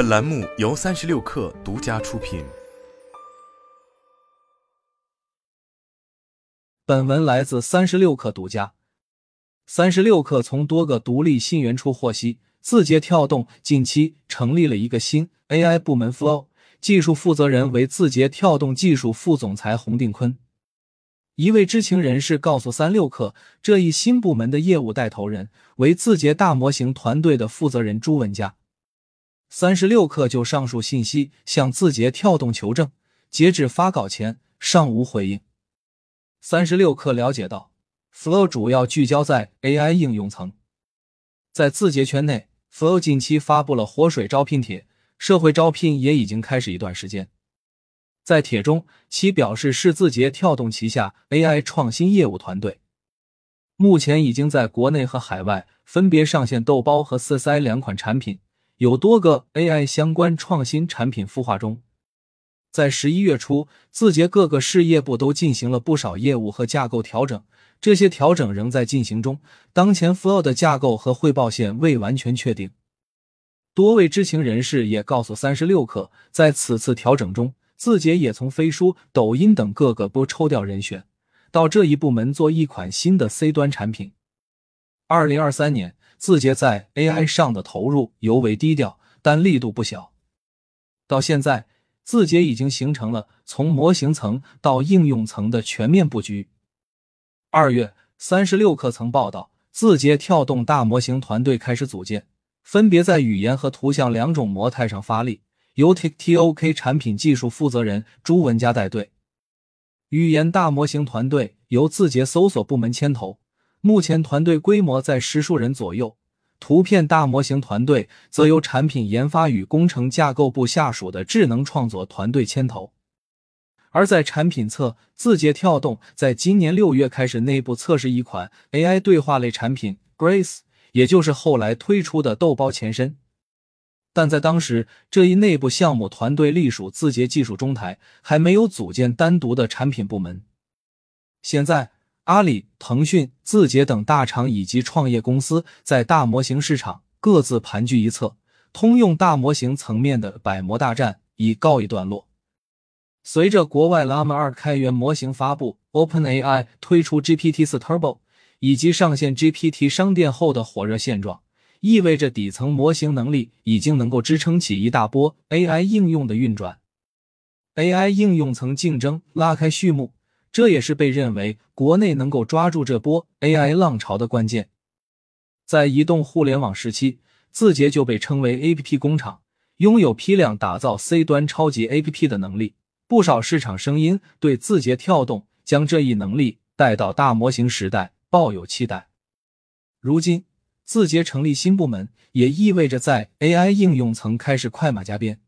本栏目由三十六氪独家出品。本文来自三十六氪独家。三十六氪从多个独立信源处获悉，字节跳动近期成立了一个新 AI 部门，Flow 技术负责人为字节跳动技术副总裁洪定坤。一位知情人士告诉三六氪，这一新部门的业务带头人为字节大模型团队的负责人朱文佳。三十六氪就上述信息向字节跳动求证，截止发稿前尚无回应。三十六氪了解到，Flow 主要聚焦在 AI 应用层，在字节圈内，Flow 近期发布了活水招聘帖，社会招聘也已经开始一段时间。在帖中，其表示是字节跳动旗下 AI 创新业务团队，目前已经在国内和海外分别上线豆包和 CSI 两款产品，有多个 AI 相关创新产品孵化中。在十一月初，字节各个事业部都进行了不少业务和架构调整，这些调整仍在进行中。当前 Flow 的架构和汇报线未完全确定。多位知情人士也告诉三十六氪，在此次调整中。字节也从飞书、抖音等各个部抽调人选，到这一部门做一款新的 C 端产品。二零二三年，字节在 AI 上的投入尤为低调，但力度不小。到现在，字节已经形成了从模型层到应用层的全面布局。二月，三十六氪曾报道，字节跳动大模型团队开始组建，分别在语言和图像两种模态上发力。由 TikTok 产品技术负责人朱文佳带队，语言大模型团队由字节搜索部门牵头，目前团队规模在十数人左右。图片大模型团队则由产品研发与工程架构部下属的智能创作团队牵头。而在产品侧，字节跳动在今年六月开始内部测试一款 AI 对话类产品 Grace，也就是后来推出的豆包前身。但在当时，这一内部项目团队隶属字节技术中台，还没有组建单独的产品部门。现在，阿里、腾讯、字节等大厂以及创业公司在大模型市场各自盘踞一侧，通用大模型层面的百模大战已告一段落。随着国外 Llama 二开源模型发布，OpenAI 推出 GPT 四 Turbo，以及上线 GPT 商店后的火热现状。意味着底层模型能力已经能够支撑起一大波 AI 应用的运转，AI 应用层竞争拉开序幕，这也是被认为国内能够抓住这波 AI 浪潮的关键。在移动互联网时期，字节就被称为 APP 工厂，拥有批量打造 C 端超级 APP 的能力。不少市场声音对字节跳动将这一能力带到大模型时代抱有期待。如今。字节成立新部门，也意味着在 AI 应用层开始快马加鞭。